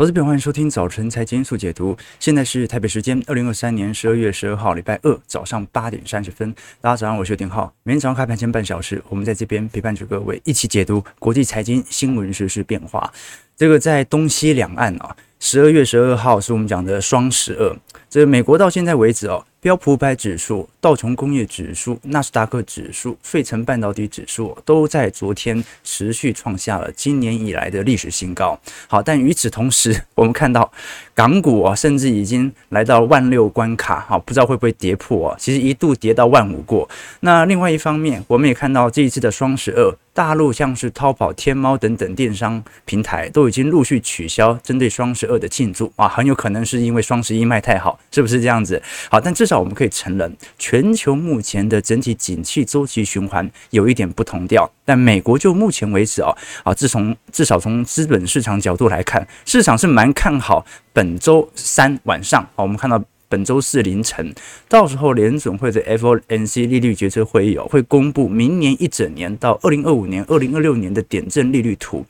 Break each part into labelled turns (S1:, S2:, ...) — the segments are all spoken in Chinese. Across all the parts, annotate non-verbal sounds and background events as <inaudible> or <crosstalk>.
S1: 我是朋友，欢迎收听早晨财经速解读。现在是台北时间二零二三年十二月十二号，礼拜二早上八点三十分。大家早上，我是丁浩。每天早上开盘前半小时，我们在这边陪伴着各位一起解读国际财经新闻、时事变化。这个在东西两岸啊，十二月十二号是我们讲的双十二。这美国到现在为止哦。标普五百指数、道琼工业指数、纳斯达克指数、费城半导体指数都在昨天持续创下了今年以来的历史新高。好，但与此同时，我们看到港股啊，甚至已经来到万六关卡，好，不知道会不会跌破啊？其实一度跌到万五过。那另外一方面，我们也看到这一次的双十二，大陆像是淘宝、天猫等等电商平台都已经陆续取消针对双十二的庆祝啊，很有可能是因为双十一卖太好，是不是这样子？好，但至少我们可以承认，全球目前的整体景气周期循环有一点不同调。但美国就目前为止啊，啊，自从至少从资本市场角度来看，市场是蛮看好本周三晚上啊，我们看到本周四凌晨，到时候联总会的 FOMC 利率决策会议哦，会公布明年一整年到二零二五年、二零二六年的点阵利率图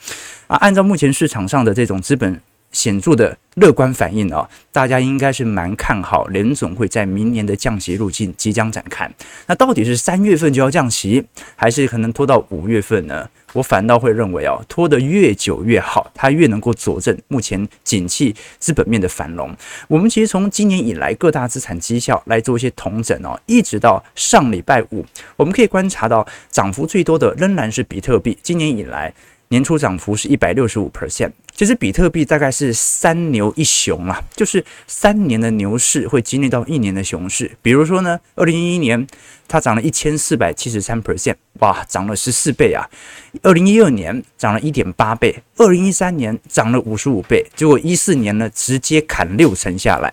S1: 啊，按照目前市场上的这种资本。显著的乐观反应啊，大家应该是蛮看好联总会在明年的降息路径即将展开。那到底是三月份就要降息，还是可能拖到五月份呢？我反倒会认为啊，拖得越久越好，它越能够佐证目前景气资本面的繁荣。我们其实从今年以来各大资产绩效来做一些统整哦，一直到上礼拜五，我们可以观察到涨幅最多的仍然是比特币，今年以来。年初涨幅是一百六十五 percent，其实比特币大概是三牛一熊啊，就是三年的牛市会经历到一年的熊市。比如说呢，二零一一年它涨了一千四百七十三 percent，哇，涨了十四倍啊！二零一二年涨了一点八倍，二零一三年涨了五十五倍，结果一四年呢直接砍六成下来。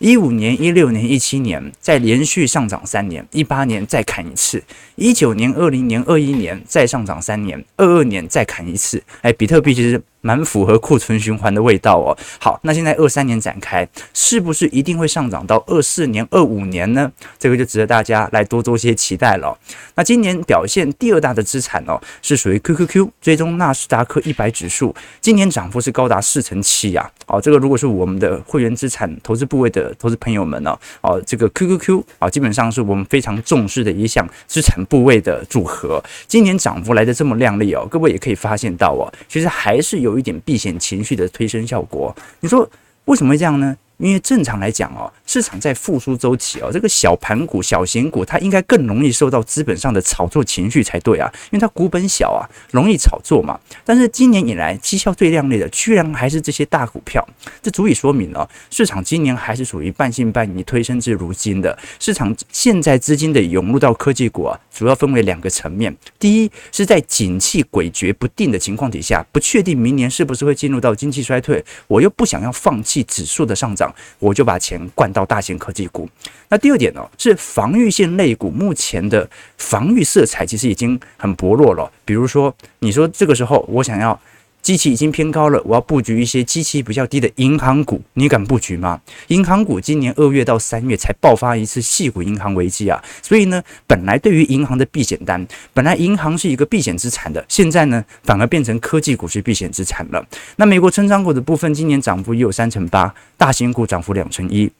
S1: 一五年、一六年、一七年再连续上涨三年，一八年再砍一次，一九年、二零年、二一年再上涨三年，二二年再砍一次。哎，比特币其实。蛮符合库存循环的味道哦。好，那现在二三年展开，是不是一定会上涨到二四年、二五年呢？这个就值得大家来多做些期待了。那今年表现第二大的资产哦，是属于 QQQ 追踪纳斯达克一百指数，今年涨幅是高达四成七呀。哦，这个如果是我们的会员资产投资部位的投资朋友们呢，哦，这个 QQQ 啊，基本上是我们非常重视的一项资产部位的组合。今年涨幅来的这么靓丽哦，各位也可以发现到哦，其实还是有。有一点避险情绪的推升效果，你说为什么会这样呢？因为正常来讲哦，市场在复苏周期哦，这个小盘股、小型股它应该更容易受到资本上的炒作情绪才对啊，因为它股本小啊，容易炒作嘛。但是今年以来绩效最亮丽的，居然还是这些大股票，这足以说明了市场今年还是属于半信半疑推升至如今的。市场现在资金的涌入到科技股啊，主要分为两个层面：第一是在景气诡谲不定的情况底下，不确定明年是不是会进入到经济衰退，我又不想要放弃指数的上涨。我就把钱灌到大型科技股。那第二点呢，是防御性类股目前的防御色彩其实已经很薄弱了。比如说，你说这个时候我想要。机器已经偏高了，我要布局一些机器比较低的银行股，你敢布局吗？银行股今年二月到三月才爆发一次细股银行危机啊，所以呢，本来对于银行的避险单，本来银行是一个避险资产的，现在呢，反而变成科技股是避险资产了。那美国成长股的部分，今年涨幅也有三成八，大型股涨幅两成一。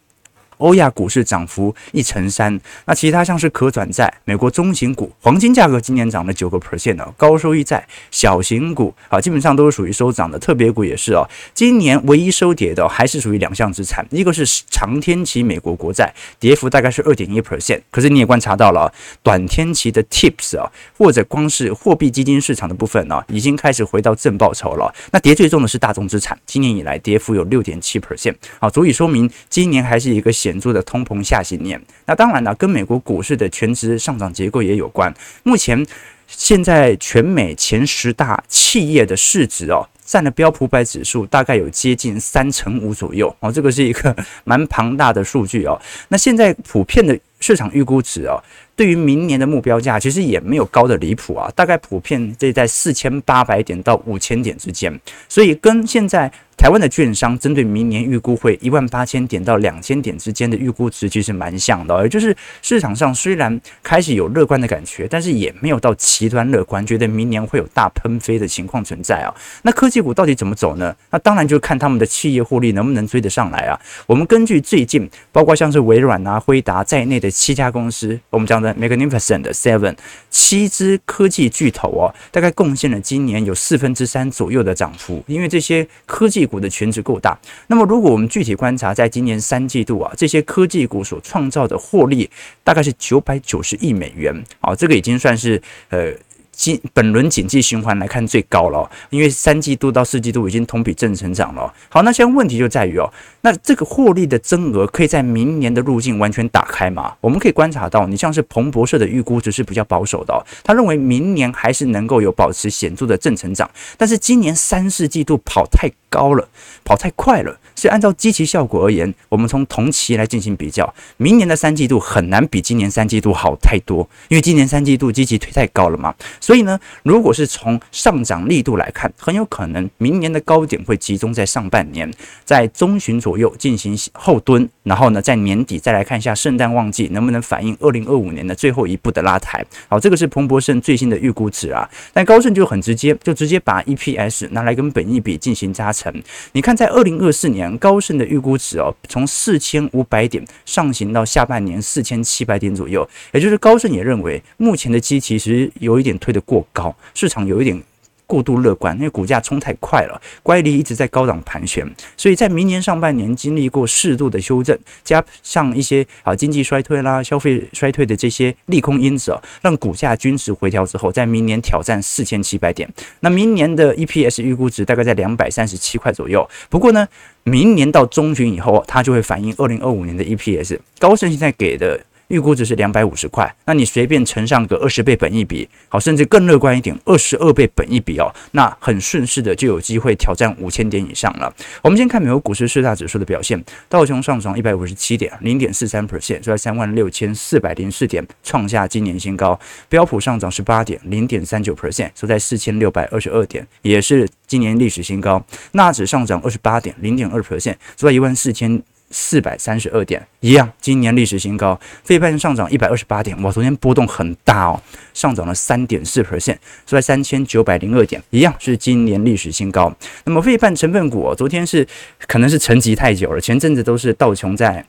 S1: 欧亚股市涨幅一成三，那其他像是可转债、美国中型股、黄金价格今年涨了九个 percent 哦，高收益债、小型股啊，基本上都是属于收涨的，特别股也是哦。今年唯一收跌的还是属于两项资产，一个是长天期美国国债，跌幅大概是二点一 percent，可是你也观察到了，短天期的 TIPS 啊，或者光是货币基金市场的部分呢，已经开始回到正报酬了。那跌最重的是大众资产，今年以来跌幅有六点七 percent，啊，足以说明今年还是一个显。显著的通膨下行年，那当然了，跟美国股市的全值上涨结构也有关。目前，现在全美前十大企业的市值哦，占了标普百指数大概有接近三成五左右哦，这个是一个 <laughs> 蛮庞大的数据哦。那现在普遍的市场预估值哦。对于明年的目标价，其实也没有高的离谱啊，大概普遍这在四千八百点到五千点之间，所以跟现在台湾的券商针对明年预估会一万八千点到两千点之间的预估值，其实蛮像的，也就是市场上虽然开始有乐观的感觉，但是也没有到极端乐观，觉得明年会有大喷飞的情况存在啊。那科技股到底怎么走呢？那当然就看他们的企业获利能不能追得上来啊。我们根据最近包括像是微软啊、辉达在内的七家公司，我们讲的 Magnificent Seven 七支科技巨头哦，大概贡献了今年有四分之三左右的涨幅，因为这些科技股的权值够大。那么，如果我们具体观察，在今年三季度啊，这些科技股所创造的获利大概是九百九十亿美元，啊，这个已经算是呃。经本轮景气循环来看最高了，因为三季度到四季度已经同比正成长了。好，那现在问题就在于哦，那这个获利的增额可以在明年的路径完全打开吗？我们可以观察到，你像是彭博社的预估值是比较保守的，他认为明年还是能够有保持显著的正成长，但是今年三四季度跑太高了，跑太快了。所以按照基期效果而言，我们从同期来进行比较，明年的三季度很难比今年三季度好太多，因为今年三季度基期推太高了嘛。所以呢，如果是从上涨力度来看，很有可能明年的高点会集中在上半年，在中旬左右进行后蹲，然后呢，在年底再来看一下圣诞旺季能不能反映二零二五年的最后一步的拉抬。好，这个是彭博社最新的预估值啊。但高盛就很直接，就直接把 EPS 拿来跟本益比进行加成。你看，在二零二四年。高盛的预估值哦，从四千五百点上行到下半年四千七百点左右，也就是高盛也认为目前的基期其实有一点推得过高，市场有一点。过度乐观，因为股价冲太快了，乖离一直在高档盘旋，所以在明年上半年经历过适度的修正，加上一些啊经济衰退啦、消费衰退的这些利空因子，让股价均值回调之后，在明年挑战四千七百点。那明年的 EPS 预估值大概在两百三十七块左右。不过呢，明年到中旬以后，它就会反映二零二五年的 EPS。高盛现在给的。预估值是两百五十块，那你随便乘上个二十倍本一比，好，甚至更乐观一点，二十二倍本一比哦，那很顺势的就有机会挑战五千点以上了。我们先看美国股市四大指数的表现，道琼上涨一百五十七点，零点四三 percent，收在三万六千四百零四点，创下今年新高。标普上涨十八点，零点三九 percent，收在四千六百二十二点，也是今年历史新高。纳指上涨二十八点，零点二 percent，收在一万四千。四百三十二点，一样，今年历史新高。费半上涨一百二十八点，哇，昨天波动很大哦，上涨了三点四 percent，收在三千九百零二点，一样是今年历史新高。那么费半成分股，昨天是可能是沉寂太久了，前阵子都是道琼在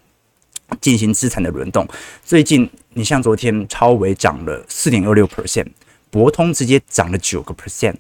S1: 进行资产的轮动，最近你像昨天超微涨了四点二六 percent，博通直接涨了九个 percent。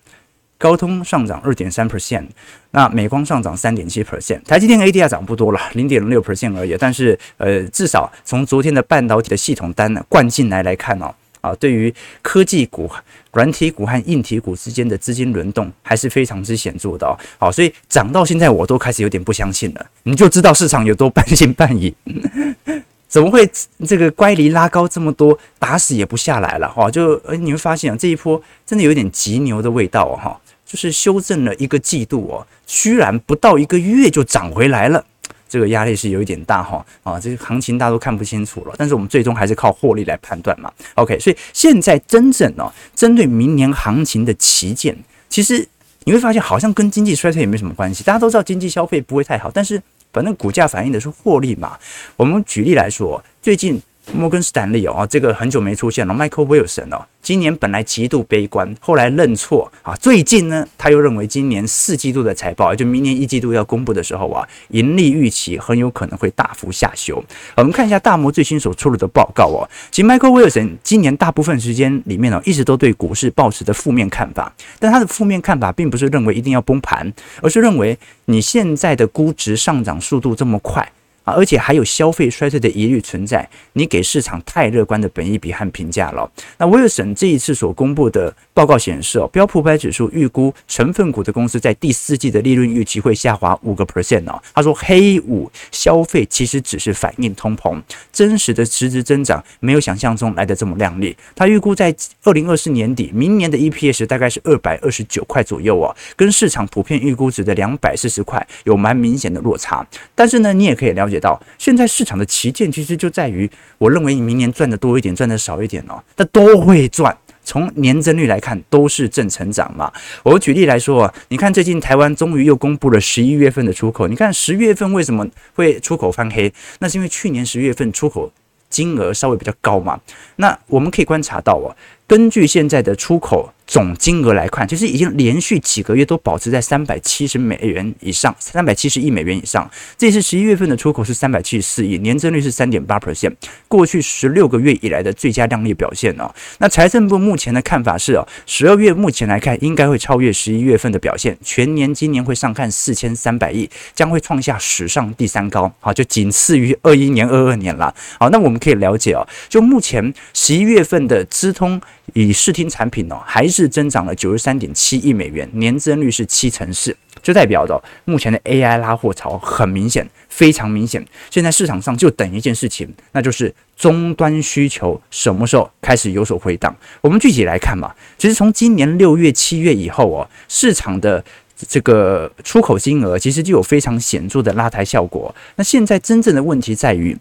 S1: 高通上涨二点三 percent，那美光上涨三点七 percent，台积电 ADR 涨不多了，零点六 percent 而已。但是，呃，至少从昨天的半导体的系统单呢灌进来来看哦，啊，对于科技股、软体股和硬体股之间的资金轮动还是非常之显著的哦。好，所以涨到现在我都开始有点不相信了，你就知道市场有多半信半疑。<laughs> 怎么会这个乖离拉高这么多，打死也不下来了哈？就呃，你会发现啊，这一波真的有点急牛的味道哈。就是修正了一个季度哦，居然不到一个月就涨回来了，这个压力是有一点大哈啊，这个行情大家都看不清楚了，但是我们最终还是靠获利来判断嘛。OK，所以现在真正哦，针对明年行情的旗舰，其实你会发现好像跟经济衰退也没什么关系，大家都知道经济消费不会太好，但是反正股价反映的是获利嘛。我们举例来说，最近。摩根士丹利哦，这个很久没出现了。Michael Wilson 哦，今年本来极度悲观，后来认错啊。最近呢，他又认为今年四季度的财报，就明年一季度要公布的时候啊，盈利预期很有可能会大幅下修。我们看一下大摩最新所出炉的报告哦。其实 Michael Wilson 今年大部分时间里面呢，一直都对股市抱持着负面看法，但他的负面看法并不是认为一定要崩盘，而是认为你现在的估值上涨速度这么快。而且还有消费衰退的疑虑存在，你给市场太乐观的本益比和评价了。那威尔森这一次所公布的报告显示，哦，标普五百指数预估成分股的公司在第四季的利润预期会下滑五个 percent 哦。他说，黑五消费其实只是反映通膨，真实的实质增长没有想象中来的这么亮丽。他预估在二零二四年底，明年的 EPS 大概是二百二十九块左右哦，跟市场普遍预估值的两百四十块有蛮明显的落差。但是呢，你也可以了解。到现在市场的旗舰其实就在于，我认为你明年赚的多一点，赚的少一点哦，它都会赚。从年增率来看都是正成长嘛。我举例来说啊，你看最近台湾终于又公布了十一月份的出口，你看十月份为什么会出口翻黑？那是因为去年十月份出口金额稍微比较高嘛。那我们可以观察到啊，根据现在的出口。总金额来看，其实已经连续几个月都保持在三百七十美元以上，三百七十亿美元以上。这次十一月份的出口是三百七十四亿，年增率是三点八 percent，过去十六个月以来的最佳亮丽表现哦。那财政部目前的看法是哦，十二月目前来看应该会超越十一月份的表现，全年今年会上看四千三百亿，将会创下史上第三高，好，就仅次于二一年、二二年了。好，那我们可以了解哦，就目前十一月份的资通以视听产品哦，还是。增长了九十三点七亿美元，年增率是七成四，就代表着目前的 AI 拉货潮很明显，非常明显。现在市场上就等一件事情，那就是终端需求什么时候开始有所回档。我们具体来看嘛，其实从今年六月、七月以后哦，市场的这个出口金额其实就有非常显著的拉抬效果。那现在真正的问题在于。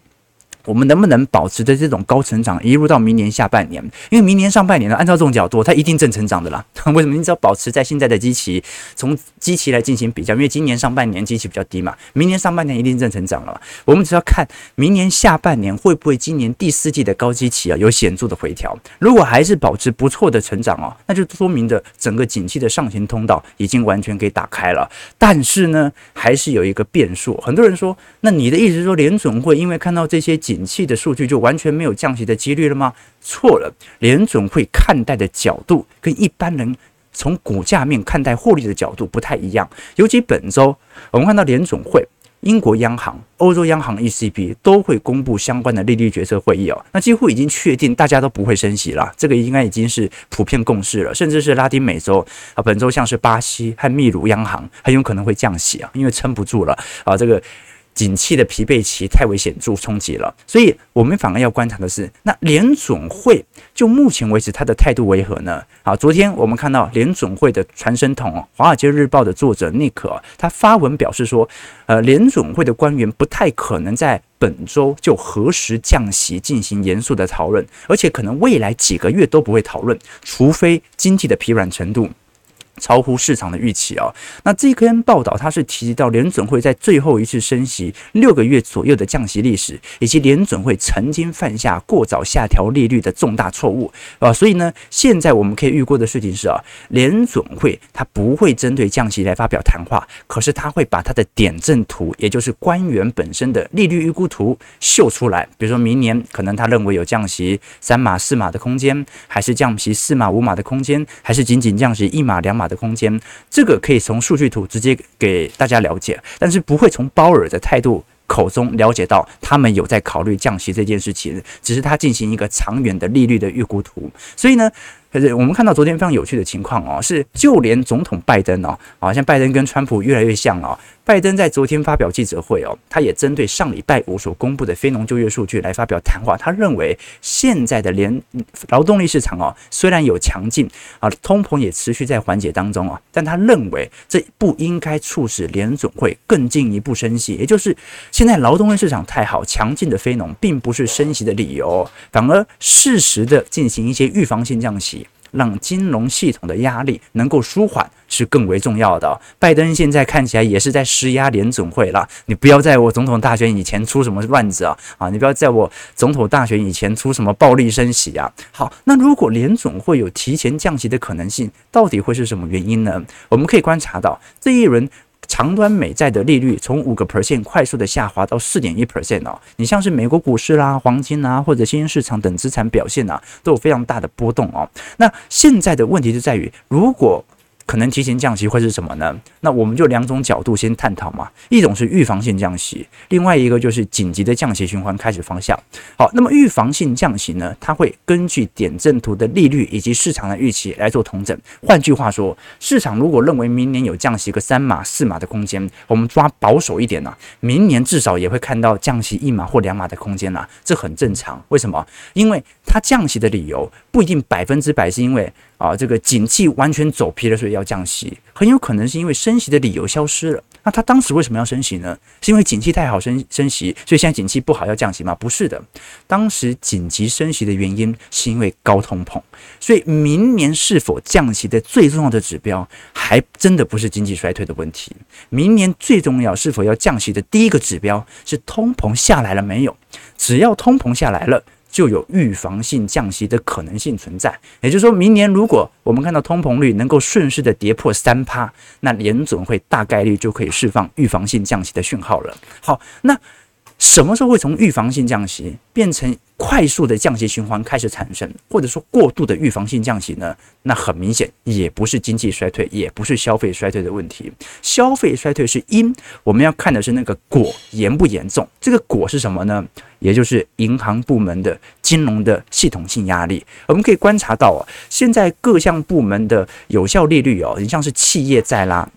S1: 我们能不能保持着这种高成长一路到明年下半年？因为明年上半年呢，按照这种角度，它一定正成长的啦。<laughs> 为什么？你只要保持在现在的基期，从基期来进行比较，因为今年上半年基期比较低嘛，明年上半年一定正成长了。我们只要看明年下半年会不会今年第四季的高基期啊有显著的回调。如果还是保持不错的成长哦，那就说明着整个景气的上行通道已经完全给打开了。但是呢，还是有一个变数。很多人说，那你的意思是说联准会因为看到这些？景气的数据就完全没有降息的几率了吗？错了，联准会看待的角度跟一般人从股价面看待获利的角度不太一样。尤其本周，我们看到联准会、英国央行、欧洲央行 ECB 都会公布相关的利率决策会议哦。那几乎已经确定，大家都不会升息了，这个应该已经是普遍共识了。甚至是拉丁美洲啊，本周像是巴西和秘鲁央行很有可能会降息啊，因为撑不住了啊，这个。景气的疲惫期太为显著冲击了，所以我们反而要观察的是，那联准会就目前为止他的态度为何呢？好，昨天我们看到联准会的传声筒，《华尔街日报》的作者尼克他发文表示说，呃，联准会的官员不太可能在本周就何时降息进行严肃的讨论，而且可能未来几个月都不会讨论，除非经济的疲软程度。超乎市场的预期哦。那这篇报道它是提及到联准会在最后一次升息六个月左右的降息历史，以及联准会曾经犯下过早下调利率的重大错误啊。所以呢，现在我们可以预估的事情是啊，联准会它不会针对降息来发表谈话，可是它会把它的点阵图，也就是官员本身的利率预估图秀出来。比如说明年可能他认为有降息三码四码的空间，还是降息四码五码的空间，还是仅仅降息一码两码。的空间，这个可以从数据图直接给大家了解，但是不会从鲍尔的态度口中了解到他们有在考虑降息这件事情，只是他进行一个长远的利率的预估图。所以呢，可是我们看到昨天非常有趣的情况哦，是就连总统拜登哦，好像拜登跟川普越来越像哦。拜登在昨天发表记者会哦，他也针对上礼拜五所公布的非农就业数据来发表谈话。他认为现在的联劳动力市场哦，虽然有强劲啊，通膨也持续在缓解当中啊，但他认为这不应该促使联总会更进一步升息。也就是现在劳动力市场太好，强劲的非农并不是升息的理由，反而适时的进行一些预防性降息。让金融系统的压力能够舒缓是更为重要的。拜登现在看起来也是在施压联总会了，你不要在我总统大选以前出什么乱子啊！啊，你不要在我总统大选以前出什么暴力升息啊！好，那如果联总会有提前降息的可能性，到底会是什么原因呢？我们可以观察到这一轮。长端美债的利率从五个 percent 快速的下滑到四点一 percent 哦，你像是美国股市啦、黄金啊或者新兴市场等资产表现啊，都有非常大的波动哦。那现在的问题就在于，如果可能提前降息会是什么呢？那我们就两种角度先探讨嘛。一种是预防性降息，另外一个就是紧急的降息循环开始方向。好，那么预防性降息呢，它会根据点阵图的利率以及市场的预期来做统整。换句话说，市场如果认为明年有降息个三码四码的空间，我们抓保守一点呢，明年至少也会看到降息一码或两码的空间啦，这很正常。为什么？因为它降息的理由不一定百分之百是因为。啊，这个景气完全走偏了，所以要降息，很有可能是因为升息的理由消失了。那他当时为什么要升息呢？是因为景气太好升升息，所以现在景气不好要降息吗？不是的，当时紧急升息的原因是因为高通膨，所以明年是否降息的最重要的指标，还真的不是经济衰退的问题。明年最重要是否要降息的第一个指标是通膨下来了没有？只要通膨下来了。就有预防性降息的可能性存在，也就是说明年如果我们看到通膨率能够顺势的跌破三趴，那联准会大概率就可以释放预防性降息的讯号了。好，那什么时候会从预防性降息变成快速的降息循环开始产生，或者说过度的预防性降息呢？那很明显也不是经济衰退，也不是消费衰退的问题。消费衰退是因，我们要看的是那个果严不严重。这个果是什么呢？也就是银行部门的金融的系统性压力。我们可以观察到啊，现在各项部门的有效利率哦，你像是企业债啦。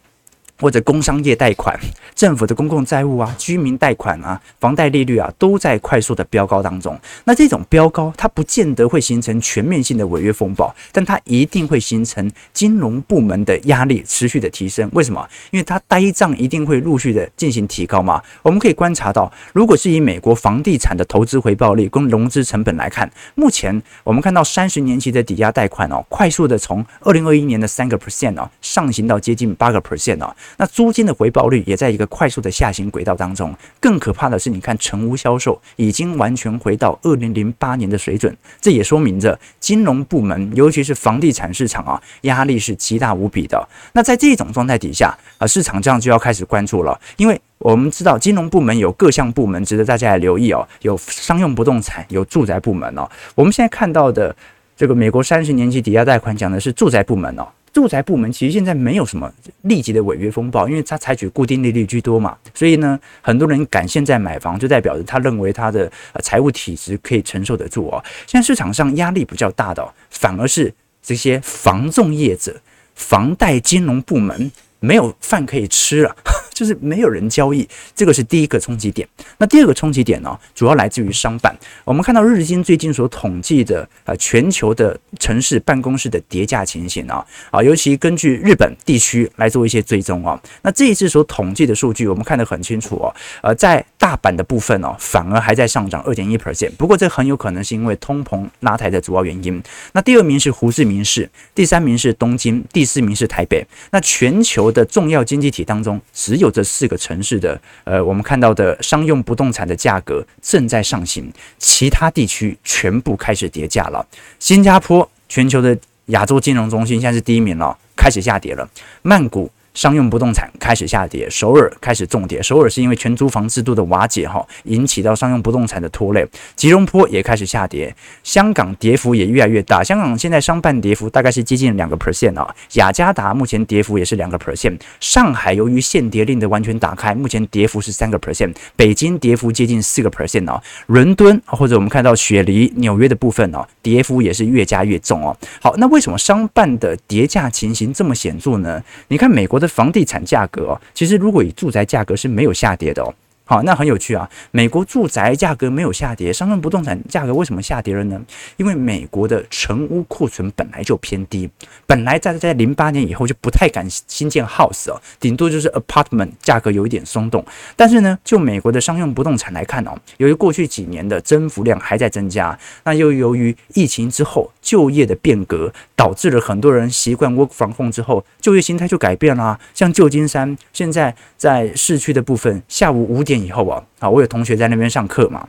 S1: 或者工商业贷款、<laughs> 政府的公共债务啊、居民贷款啊、房贷利率啊，都在快速的飙高当中。那这种飙高，它不见得会形成全面性的违约风暴，但它一定会形成金融部门的压力持续的提升。为什么？因为它呆账一定会陆续的进行提高嘛。我们可以观察到，如果是以美国房地产的投资回报率跟融资成本来看，目前我们看到三十年期的抵押贷款哦，快速的从二零二一年的三个 percent 哦，上行到接近八个 percent 哦。那租金的回报率也在一个快速的下行轨道当中。更可怕的是，你看成屋销售已经完全回到二零零八年的水准，这也说明着金融部门，尤其是房地产市场啊，压力是极大无比的。那在这种状态底下啊，市场这样就要开始关注了，因为我们知道金融部门有各项部门值得大家来留意哦，有商用不动产，有住宅部门哦。我们现在看到的这个美国三十年期抵押贷款讲的是住宅部门哦。住宅部门其实现在没有什么立即的违约风暴，因为它采取固定利率居多嘛，所以呢，很多人敢现在买房，就代表着他认为他的财务体质可以承受得住哦。现在市场上压力比较大的，反而是这些房仲业者、房贷金融部门没有饭可以吃了。就是没有人交易，这个是第一个冲击点。那第二个冲击点呢，主要来自于商办。我们看到日经最近所统计的啊，全球的城市办公室的叠价情形啊，啊，尤其根据日本地区来做一些追踪啊。那这一次所统计的数据，我们看得很清楚哦。呃，在大阪的部分哦，反而还在上涨二点一 percent。不过这很有可能是因为通膨拉抬的主要原因。那第二名是胡志明市，第三名是东京，第四名是台北。那全球的重要经济体当中，只有这四个城市的，呃，我们看到的商用不动产的价格正在上行，其他地区全部开始跌价了。新加坡，全球的亚洲金融中心，现在是第一名了，开始下跌了。曼谷。商用不动产开始下跌，首尔开始重跌。首尔是因为全租房制度的瓦解哈，引起到商用不动产的拖累。吉隆坡也开始下跌，香港跌幅也越来越大。香港现在商办跌幅大概是接近两个 percent 啊。雅加达目前跌幅也是两个 percent。上海由于限跌令的完全打开，目前跌幅是三个 percent。北京跌幅接近四个 percent 啊。伦敦或者我们看到雪梨、纽约的部分哦，跌幅也是越加越重哦。好，那为什么商办的跌价情形这么显著呢？你看美国的。房地产价格哦，其实如果以住宅价格是没有下跌的哦。好，那很有趣啊！美国住宅价格没有下跌，商用不动产价格为什么下跌了呢？因为美国的成屋库存本来就偏低，本来在在零八年以后就不太敢新建 house 哦，顶多就是 apartment 价格有一点松动。但是呢，就美国的商用不动产来看哦，由于过去几年的增幅量还在增加，那又由于疫情之后就业的变革，导致了很多人习惯 work from home 之后，就业形态就改变了啊。像旧金山现在在市区的部分，下午五点。以后啊，啊，我有同学在那边上课嘛，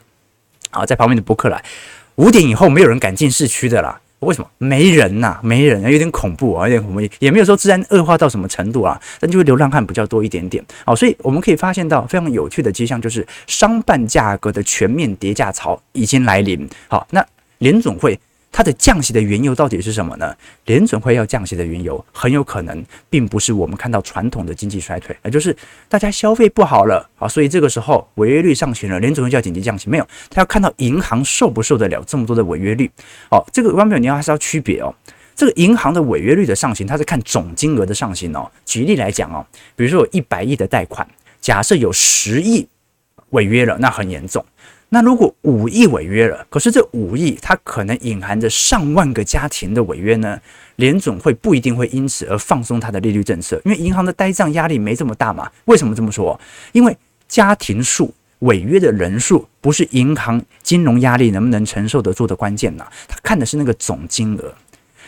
S1: 啊，在旁边的博客来，五点以后没有人敢进市区的啦。为什么？没人呐、没人啊，有点恐怖啊，有点恐怖，也没有说治安恶化到什么程度啊，但就是流浪汉比较多一点点。好，所以我们可以发现到非常有趣的迹象，就是商办价格的全面跌价潮已经来临。好，那联总会。它的降息的缘由到底是什么呢？联准会要降息的缘由，很有可能并不是我们看到传统的经济衰退，也就是大家消费不好了啊，所以这个时候违约率上行了，联准会就要紧急降息。没有，他要看到银行受不受得了这么多的违约率。哦，这个观众你要还是要区别哦。这个银行的违约率的上行，它是看总金额的上行哦。举例来讲哦，比如说有一百亿的贷款，假设有十亿违约了，那很严重。那如果五亿违约了，可是这五亿它可能隐含着上万个家庭的违约呢？联总会不一定会因此而放松它的利率政策，因为银行的呆账压力没这么大嘛。为什么这么说？因为家庭数违约的人数不是银行金融压力能不能承受得住的关键呐，他看的是那个总金额。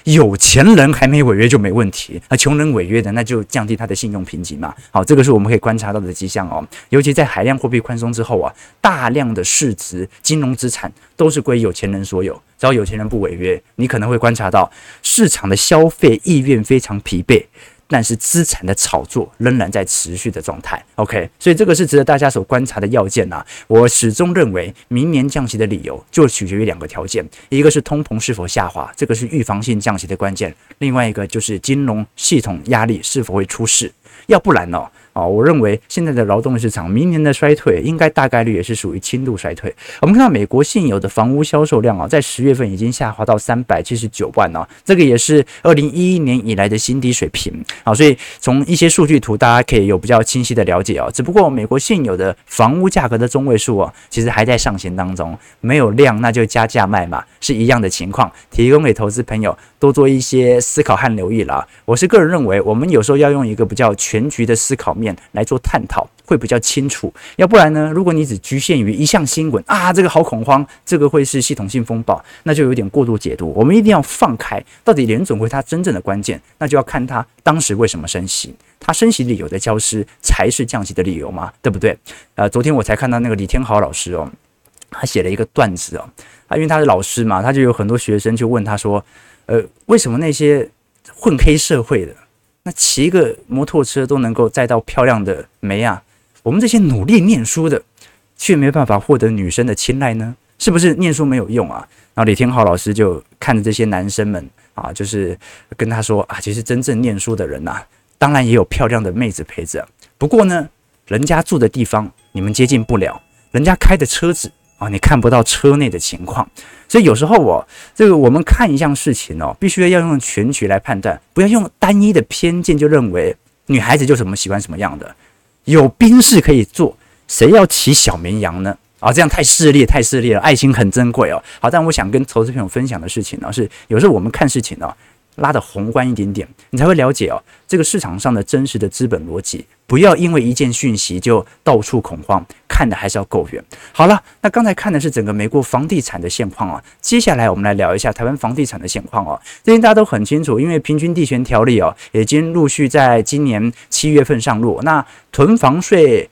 S1: 有钱人还没违约就没问题，那穷人违约的那就降低他的信用评级嘛。好，这个是我们可以观察到的迹象哦。尤其在海量货币宽松之后啊，大量的市值金融资产都是归有钱人所有，只要有钱人不违约，你可能会观察到市场的消费意愿非常疲惫。但是资产的炒作仍然在持续的状态，OK，所以这个是值得大家所观察的要件呐。我始终认为，明年降息的理由就取决于两个条件，一个是通膨是否下滑，这个是预防性降息的关键；另外一个就是金融系统压力是否会出事，要不然呢？啊，我认为现在的劳动市场明年的衰退应该大概率也是属于轻度衰退。我们看到美国现有的房屋销售量啊，在十月份已经下滑到三百七十九万了，这个也是二零一一年以来的新低水平。好，所以从一些数据图，大家可以有比较清晰的了解啊。只不过美国现有的房屋价格的中位数啊，其实还在上行当中，没有量那就加价卖嘛，是一样的情况。提供给投资朋友多做一些思考和留意了。我是个人认为，我们有时候要用一个比较全局的思考面。来做探讨会比较清楚，要不然呢？如果你只局限于一项新闻啊，这个好恐慌，这个会是系统性风暴，那就有点过度解读。我们一定要放开，到底联准会它真正的关键，那就要看它当时为什么升息，它升息理由的消失才是降息的理由嘛，对不对？呃，昨天我才看到那个李天豪老师哦，他写了一个段子哦，啊，因为他是老师嘛，他就有很多学生就问他说，呃，为什么那些混黑社会的？那骑个摩托车都能够载到漂亮的妹啊，我们这些努力念书的，却没办法获得女生的青睐呢？是不是念书没有用啊？然后李天浩老师就看着这些男生们啊，就是跟他说啊，其实真正念书的人呐，当然也有漂亮的妹子陪着，不过呢，人家住的地方你们接近不了，人家开的车子。啊，你看不到车内的情况，所以有时候我这个我们看一项事情哦，必须要用全局来判断，不要用单一的偏见就认为女孩子就什么喜欢什么样的。有兵士可以坐，谁要骑小绵羊呢？啊，这样太势利，太势利了。爱情很珍贵哦。好，但我想跟投资朋友分享的事情呢，是有时候我们看事情呢。拉得宏观一点点，你才会了解哦，这个市场上的真实的资本逻辑。不要因为一件讯息就到处恐慌，看的还是要够远。好了，那刚才看的是整个美国房地产的现况啊，接下来我们来聊一下台湾房地产的现况哦。最近大家都很清楚，因为平均地权条例哦，已经陆续在今年七月份上路。那囤房税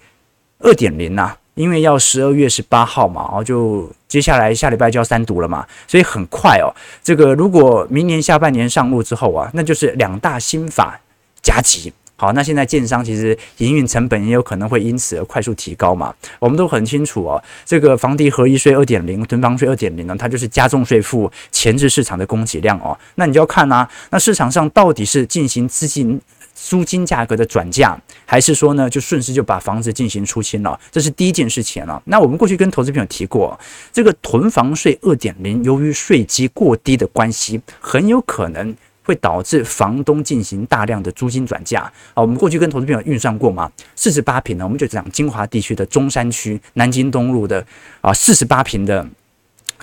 S1: 二点零呐。因为要十二月十八号嘛，然后就接下来下礼拜就要三读了嘛，所以很快哦。这个如果明年下半年上路之后啊，那就是两大新法夹击。好，那现在建商其实营运成本也有可能会因此而快速提高嘛。我们都很清楚哦，这个房地合一税二点零、囤房税二点零呢，它就是加重税负，前置市场的供给量哦。那你就要看啊，那市场上到底是进行资金。租金价格的转嫁，还是说呢，就顺势就把房子进行出清了？这是第一件事情了。那我们过去跟投资朋友提过，这个囤房税二点零，由于税基过低的关系，很有可能会导致房东进行大量的租金转嫁。啊，我们过去跟投资朋友运算过嘛，四十八平呢，我们就讲金华地区的中山区南京东路的啊，四十八平的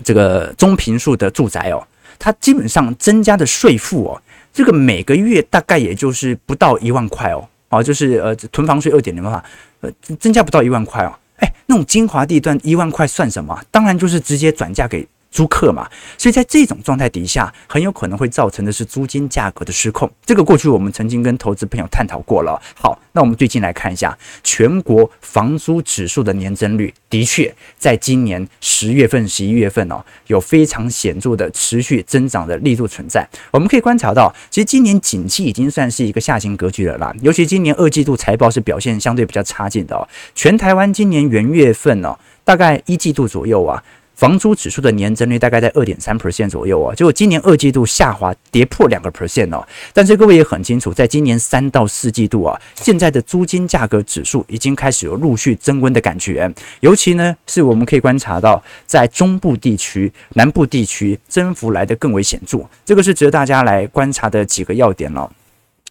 S1: 这个中平数的住宅哦，它基本上增加的税负哦。这个每个月大概也就是不到一万块哦，哦，就是呃囤房税二点零的话，呃增加不到一万块哦，哎，那种精华地段一万块算什么？当然就是直接转嫁给。租客嘛，所以在这种状态底下，很有可能会造成的是租金价格的失控。这个过去我们曾经跟投资朋友探讨过了。好，那我们最近来看一下全国房租指数的年增率，的确在今年十月份、十一月份哦，有非常显著的持续增长的力度存在。我们可以观察到，其实今年景气已经算是一个下行格局了啦。尤其今年二季度财报是表现相对比较差劲的哦。全台湾今年元月份哦，大概一季度左右啊。房租指数的年增率大概在二点三 percent 左右啊，结果今年二季度下滑跌破两个 percent 哦。但是各位也很清楚，在今年三到四季度啊，现在的租金价格指数已经开始有陆续增温的感觉，尤其呢是我们可以观察到，在中部地区、南部地区增幅来得更为显著，这个是值得大家来观察的几个要点了。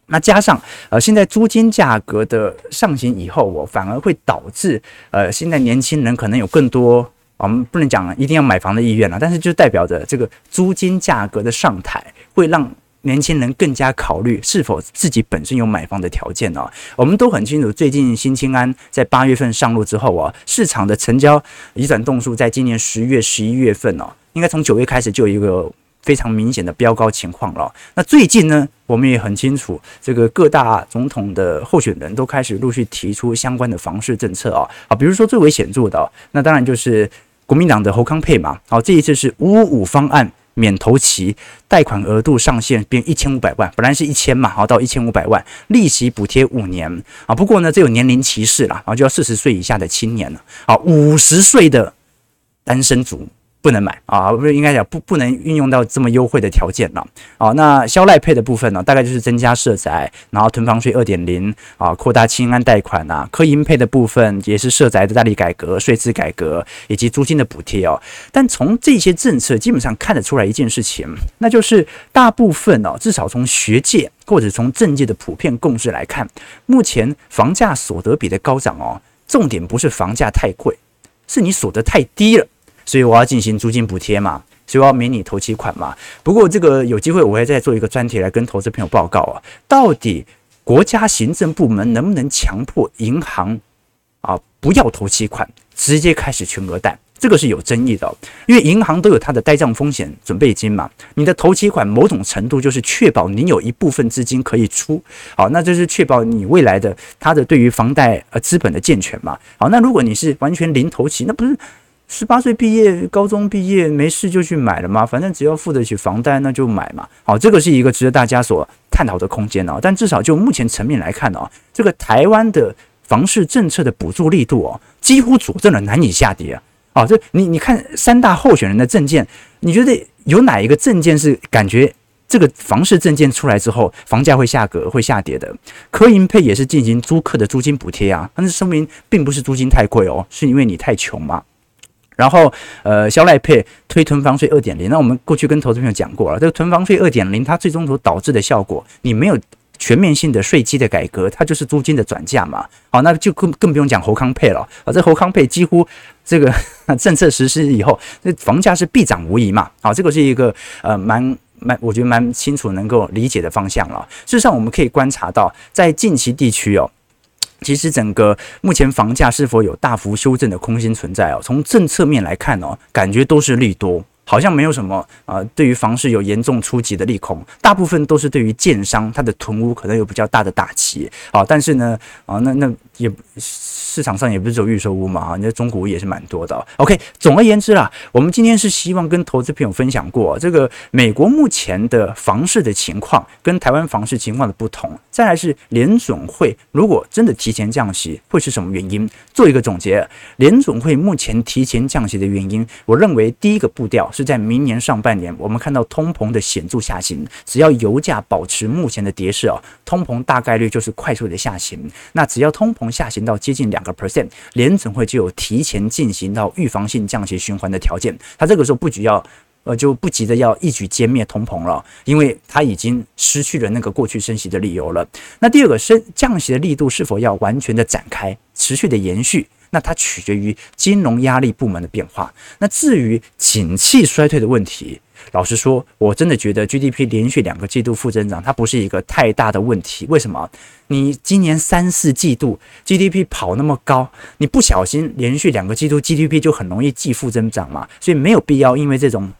S1: 那加上呃，现在租金价格的上行以后，我反而会导致呃，现在年轻人可能有更多。我们不能讲一定要买房的意愿了，但是就代表着这个租金价格的上台会让。年轻人更加考虑是否自己本身有买房的条件哦。我们都很清楚，最近新青安在八月份上路之后啊，市场的成交移转栋数在今年十月、十一月份哦，应该从九月开始就有一个非常明显的飙高情况了。那最近呢，我们也很清楚，这个各大总统的候选人都开始陆续提出相关的房市政策啊啊，比如说最为显著的，那当然就是国民党的侯康配嘛。好，这一次是五五五方案。免投期，贷款额度上限变一千五百万，本来是一千嘛，好到一千五百万，利息补贴五年啊。不过呢，这有年龄歧视了，啊就要四十岁以下的青年了，啊，五十岁的单身族。不能买啊，不是应该讲不不能运用到这么优惠的条件了。好，那消赖配的部分呢，大概就是增加社宅，然后囤房税二点零啊，扩大清安贷款呐，科银配的部分也是社宅的大力改革、税制改革以及租金的补贴哦。但从这些政策基本上看得出来一件事情，那就是大部分哦，至少从学界或者从政界的普遍共识来看，目前房价所得比的高涨哦，重点不是房价太贵，是你所得太低了。所以我要进行租金补贴嘛，所以我要免你头期款嘛。不过这个有机会我会再做一个专题来跟投资朋友报告啊，到底国家行政部门能不能强迫银行啊不要头期款，直接开始全额贷？这个是有争议的，因为银行都有它的呆账风险准备金嘛。你的头期款某种程度就是确保你有一部分资金可以出，好，那就是确保你未来的它的对于房贷呃资本的健全嘛。好，那如果你是完全零头期，那不是？十八岁毕业，高中毕业没事就去买了嘛，反正只要付得起房贷，那就买嘛。好，这个是一个值得大家所探讨的空间哦。但至少就目前层面来看哦，这个台湾的房市政策的补助力度哦，几乎佐证了难以下跌啊。哦，这你你看三大候选人的政见，你觉得有哪一个政见是感觉这个房市政见出来之后，房价会下格会下跌的？科银配也是进行租客的租金补贴啊，但是说明并不是租金太贵哦，是因为你太穷嘛。然后，呃，肖赖配推囤房税二点零，那我们过去跟投资朋友讲过了，这个囤房税二点零，它最终所导致的效果，你没有全面性的税基的改革，它就是租金的转嫁嘛。好，那就更更不用讲侯康配了啊，这侯康配几乎这个 <laughs> 政策实施以后，那房价是必涨无疑嘛。好，这个是一个呃蛮蛮，我觉得蛮清楚能够理解的方向了。事实上，我们可以观察到，在近期地区哦。其实整个目前房价是否有大幅修正的空间存在哦？从政策面来看哦，感觉都是利多，好像没有什么啊、呃，对于房市有严重冲击的利空，大部分都是对于建商它的囤屋可能有比较大的打击啊。但是呢啊，那那也。市场上也不是只有预售屋嘛，啊，你的中古屋也是蛮多的。OK，总而言之啦，我们今天是希望跟投资朋友分享过这个美国目前的房市的情况跟台湾房市情况的不同。再来是联总会如果真的提前降息，会是什么原因？做一个总结，联总会目前提前降息的原因，我认为第一个步调是在明年上半年，我们看到通膨的显著下行，只要油价保持目前的跌势啊，通膨大概率就是快速的下行。那只要通膨下行到接近两。个 percent，联总会就有提前进行到预防性降息循环的条件。它这个时候不仅要，呃，就不急着要一举歼灭通膨了，因为它已经失去了那个过去升息的理由了。那第二个升降息的力度是否要完全的展开，持续的延续？那它取决于金融压力部门的变化。那至于景气衰退的问题，老实说，我真的觉得 GDP 连续两个季度负增长，它不是一个太大的问题。为什么？你今年三四季度 GDP 跑那么高，你不小心连续两个季度 GDP 就很容易继负增长嘛？所以没有必要因为这种。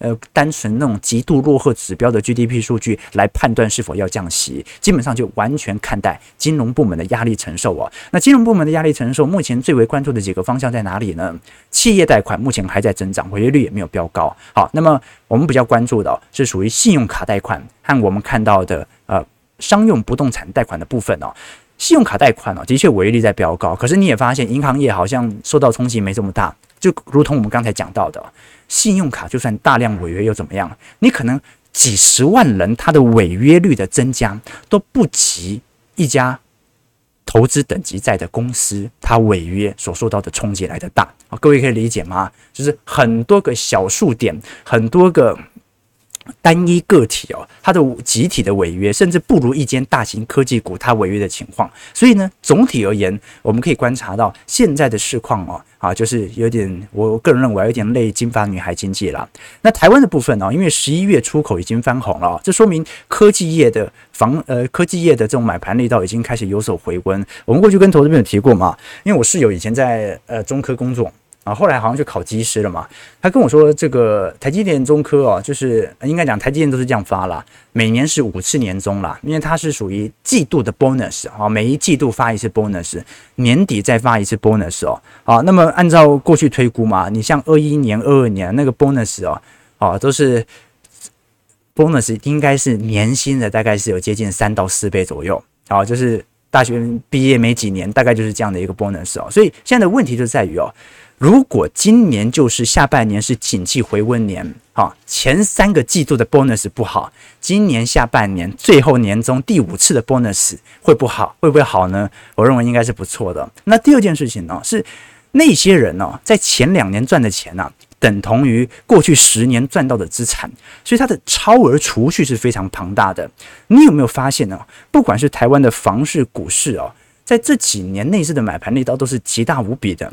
S1: 呃，单纯那种极度落后指标的 GDP 数据来判断是否要降息，基本上就完全看待金融部门的压力承受啊。那金融部门的压力承受，目前最为关注的几个方向在哪里呢？企业贷款目前还在增长，违约率也没有飙高。好，那么我们比较关注的是属于信用卡贷款和我们看到的呃商用不动产贷款的部分哦。信用卡贷款哦，的确违约率在飙高，可是你也发现银行业好像受到冲击没这么大，就如同我们刚才讲到的。信用卡就算大量违约又怎么样？你可能几十万人，他的违约率的增加都不及一家投资等级债的公司，它违约所受到的冲击来的大啊！各位可以理解吗？就是很多个小数点，很多个单一个体哦，它的集体的违约，甚至不如一间大型科技股它违约的情况。所以呢，总体而言，我们可以观察到现在的市况哦，啊，就是有点，我个人认为有点类金发女孩经济啦。那台湾的部分呢，因为十一月出口已经翻红了，这说明科技业的房呃科技业的这种买盘力道已经开始有所回温。我们过去跟投资朋友提过嘛，因为我室友以前在呃中科工作。后来好像就考机师了嘛。他跟我说，这个台积电、中科哦，就是应该讲台积电都是这样发啦，每年是五次年终啦，因为它是属于季度的 bonus 啊，每一季度发一次 bonus，年底再发一次 bonus 哦。啊，那么按照过去推估嘛，你像二一年、二二年那个 bonus 哦，啊，都是 bonus 应该是年薪的，大概是有接近三到四倍左右。啊，就是大学毕业没几年，大概就是这样的一个 bonus 哦。所以现在的问题就在于哦。如果今年就是下半年是景气回温年，哈，前三个季度的 bonus 不好，今年下半年最后年终第五次的 bonus 会不好，会不会好呢？我认为应该是不错的。那第二件事情呢，是那些人呢，在前两年赚的钱呢，等同于过去十年赚到的资产，所以它的超额储蓄是非常庞大的。你有没有发现呢？不管是台湾的房市、股市哦，在这几年内资的买盘力道都是极大无比的。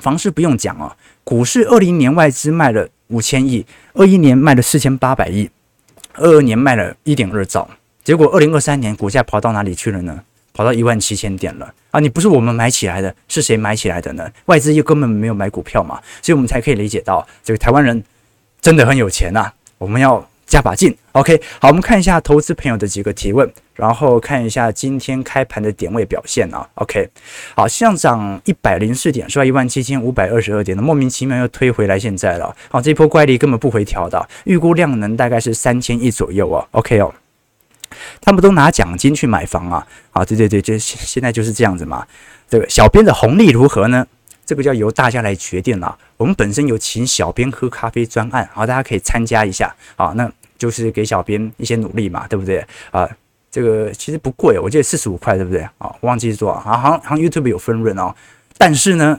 S1: 房市不用讲哦，股市二零年外资卖了五千亿，二一年卖了四千八百亿，二二年卖了一点二兆，结果二零二三年股价跑到哪里去了呢？跑到一万七千点了啊！你不是我们买起来的，是谁买起来的呢？外资又根本没有买股票嘛，所以我们才可以理解到这个台湾人真的很有钱呐、啊。我们要。加把劲，OK，好，我们看一下投资朋友的几个提问，然后看一下今天开盘的点位表现啊，OK，好，上涨一百零四点，是吧？一万七千五百二十二点的，莫名其妙又推回来，现在了，好，这波怪力根本不回调的，预估量能大概是三千亿左右啊，OK 哦，他们都拿奖金去买房啊，啊，对对对，就现在就是这样子嘛，这个小编的红利如何呢？这个就要由大家来决定了，我们本身有请小编喝咖啡专案，好，大家可以参加一下，好，那。就是给小编一些努力嘛，对不对啊？这个其实不贵，我记得四十五块，对不对啊？忘记做啊，好像好像 YouTube 有分润哦。但是呢，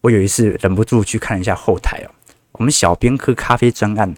S1: 我有一次忍不住去看一下后台哦，我们小编喝咖啡专案，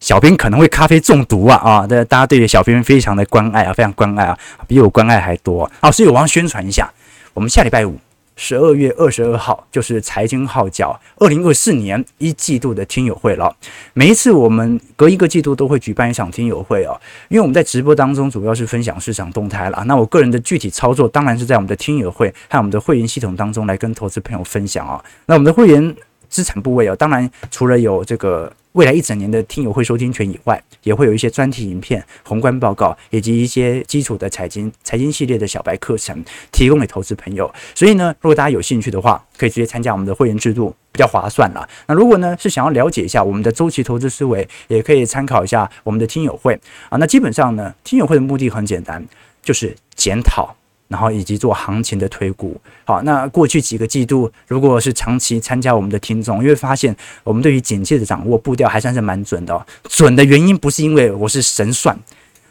S1: 小编可能会咖啡中毒啊啊！大家对小编非常的关爱啊，非常关爱啊，比我关爱还多啊！所以我要宣传一下，我们下礼拜五。十二月二十二号就是财经号角二零二四年一季度的听友会了。每一次我们隔一个季度都会举办一场听友会哦，因为我们在直播当中主要是分享市场动态了。那我个人的具体操作当然是在我们的听友会和我们的会员系统当中来跟投资朋友分享啊。那我们的会员资产部位哦，当然除了有这个。未来一整年的听友会收听权以外，也会有一些专题影片、宏观报告以及一些基础的财经财经系列的小白课程，提供给投资朋友。所以呢，如果大家有兴趣的话，可以直接参加我们的会员制度，比较划算啦。那如果呢是想要了解一下我们的周期投资思维，也可以参考一下我们的听友会啊。那基本上呢，听友会的目的很简单，就是检讨。然后以及做行情的推估，好，那过去几个季度，如果是长期参加我们的听众，你会发现我们对于景气的掌握步调还算是蛮准的。准的原因不是因为我是神算，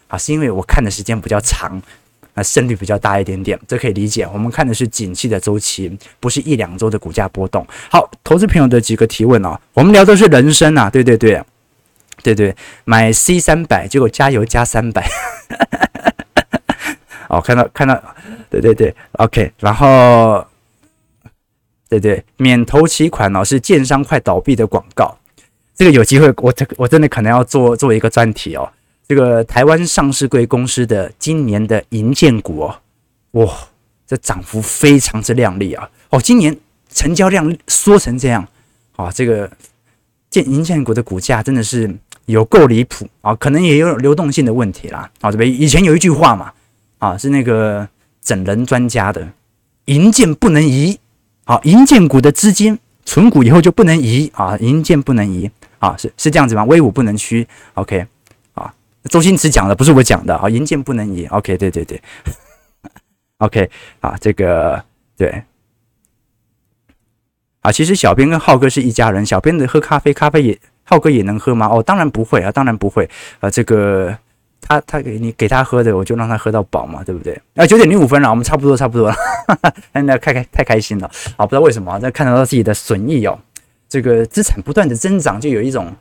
S1: 啊，是因为我看的时间比较长，那胜率比较大一点点，这可以理解。我们看的是景气的周期，不是一两周的股价波动。好，投资朋友的几个提问哦，我们聊的是人生啊，对对对，对对，买 C 三百，结果加油加三百。哦，看到看到，对对对，OK，然后，对对，免头期款哦，是建商快倒闭的广告，这个有机会，我这我真的可能要做做一个专题哦。这个台湾上市贵公司的今年的银建股哦，哇，这涨幅非常之亮丽啊！哦，今年成交量缩成这样，啊，这个建银建股的股价真的是有够离谱啊，可能也有流动性的问题啦。啊，这边以前有一句话嘛。啊，是那个整人专家的，银建不能移，好，银建股的资金存股以后就不能移啊，银建不能移啊，是是这样子吗？威武不能屈，OK，啊，周星驰讲的不是我讲的啊，银建不能移，OK，对对对，<laughs> OK，啊，这个对，啊，其实小编跟浩哥是一家人，小编的喝咖啡，咖啡也浩哥也能喝吗？哦，当然不会啊，当然不会啊，这个。他他给你给他喝的，我就让他喝到饱嘛，对不对？啊，九点零五分了，我们差不多差不多了，<laughs> 那开开太开心了啊！不知道为什么在看到自己的损益哦，这个资产不断的增长，就有一种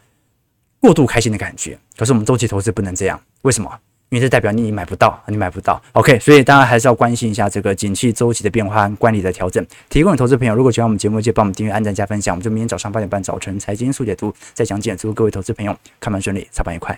S1: 过度开心的感觉。可是我们周期投资不能这样，为什么？因为这代表你买不到，你买不到。OK，所以大家还是要关心一下这个景气周期的变化和管理的调整。提供给投资朋友，如果喜欢我们节目，就帮我们订阅、按赞、加分享。我们就明天早上八点半早晨财经速解读再讲解，祝各位投资朋友开盘顺利，操盘愉快。